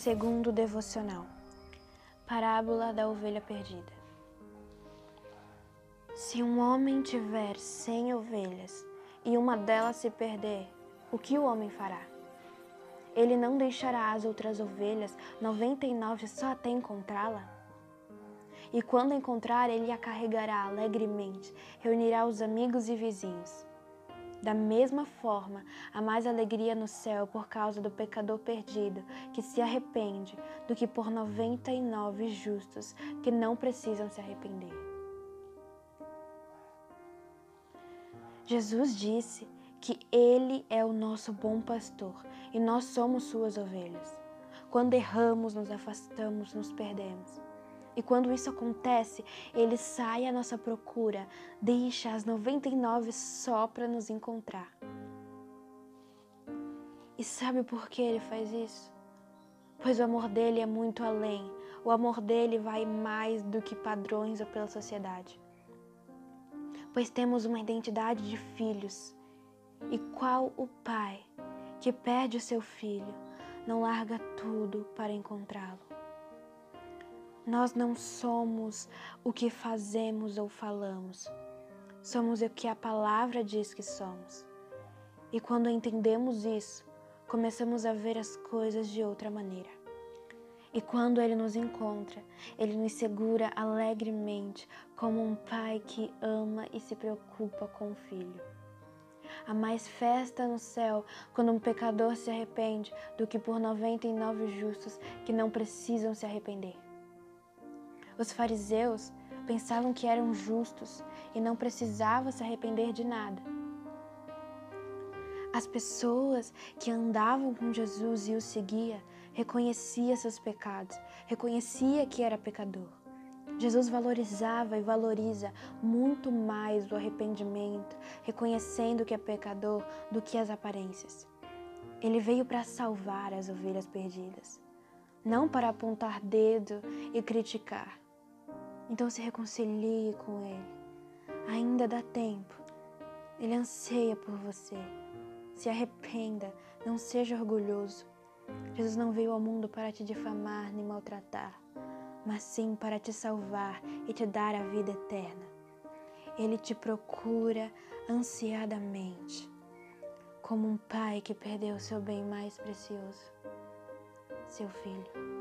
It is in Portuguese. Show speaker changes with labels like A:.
A: Segundo devocional. Parábola da ovelha perdida. Se um homem tiver cem ovelhas e uma delas se perder, o que o homem fará? Ele não deixará as outras ovelhas, noventa e nove só até encontrá-la? E quando encontrar, ele a carregará alegremente, reunirá os amigos e vizinhos da mesma forma, há mais alegria no céu por causa do pecador perdido que se arrepende do que por noventa e nove justos que não precisam se arrepender. Jesus disse que Ele é o nosso bom pastor e nós somos suas ovelhas. Quando erramos, nos afastamos, nos perdemos. E quando isso acontece, ele sai à nossa procura, deixa as 99 só para nos encontrar. E sabe por que ele faz isso? Pois o amor dele é muito além. O amor dele vai mais do que padrões ou pela sociedade. Pois temos uma identidade de filhos. E qual o pai que perde o seu filho não larga tudo para encontrá-lo? Nós não somos o que fazemos ou falamos, somos o que a palavra diz que somos. E quando entendemos isso, começamos a ver as coisas de outra maneira. E quando Ele nos encontra, Ele nos segura alegremente, como um pai que ama e se preocupa com o filho. Há mais festa no céu quando um pecador se arrepende do que por 99 justos que não precisam se arrepender. Os fariseus pensavam que eram justos e não precisavam se arrepender de nada. As pessoas que andavam com Jesus e o seguia reconhecia seus pecados, reconhecia que era pecador. Jesus valorizava e valoriza muito mais o arrependimento, reconhecendo que é pecador do que as aparências. Ele veio para salvar as ovelhas perdidas, não para apontar dedo e criticar. Então se reconcilie com Ele. Ainda dá tempo. Ele anseia por você. Se arrependa, não seja orgulhoso. Jesus não veio ao mundo para te difamar nem maltratar, mas sim para te salvar e te dar a vida eterna. Ele te procura ansiadamente, como um pai que perdeu seu bem mais precioso, seu filho.